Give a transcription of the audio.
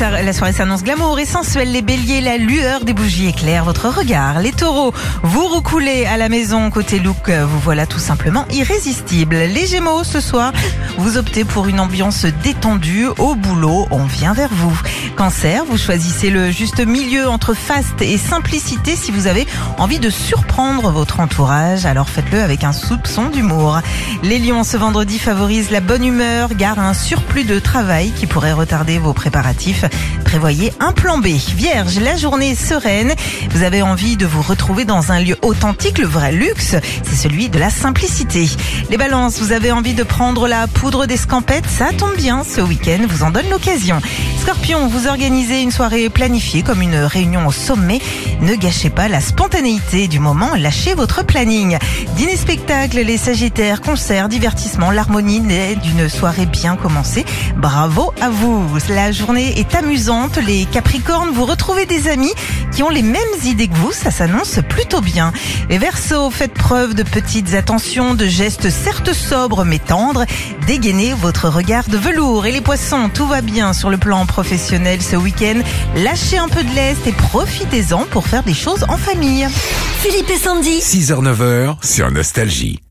la soirée s'annonce glamour et sensuelle. Les béliers, la lueur des bougies éclaire votre regard. Les taureaux, vous recoulez à la maison. Côté look, vous voilà tout simplement irrésistible. Les gémeaux, ce soir, vous optez pour une ambiance détendue. Au boulot, on vient vers vous. Cancer, vous choisissez le juste milieu entre faste et simplicité si vous avez envie de surprendre votre entourage. Alors faites-le avec un soupçon d'humour. Les lions, ce vendredi, favorisent la bonne humeur, gare un surplus de travail qui pourrait retarder vos préparatifs. Prévoyez un plan B. Vierge, la journée sereine. Vous avez envie de vous retrouver dans un lieu authentique, le vrai luxe, c'est celui de la simplicité. Les balances, vous avez envie de prendre la poudre d'escampette, ça tombe bien, ce week-end vous en donne l'occasion. Scorpion, vous organisez une soirée planifiée comme une réunion au sommet. Ne gâchez pas la spontanéité du moment, lâchez votre planning. Dîner spectacle, les sagittaires, concerts, divertissement, l'harmonie naît d'une soirée bien commencée. Bravo à vous. La journée est amusante. Les capricornes, vous retrouvez des amis qui ont les mêmes idées que vous. Ça s'annonce plutôt bien. Les versos, faites preuve de petites attentions, de gestes certes sobres mais tendres. Dégainez votre regard de velours. Et les poissons, tout va bien sur le plan professionnel ce week-end. Lâchez un peu de lest et profitez-en pour faire des choses en famille. Philippe et Sandy. 6h-9h sur Nostalgie.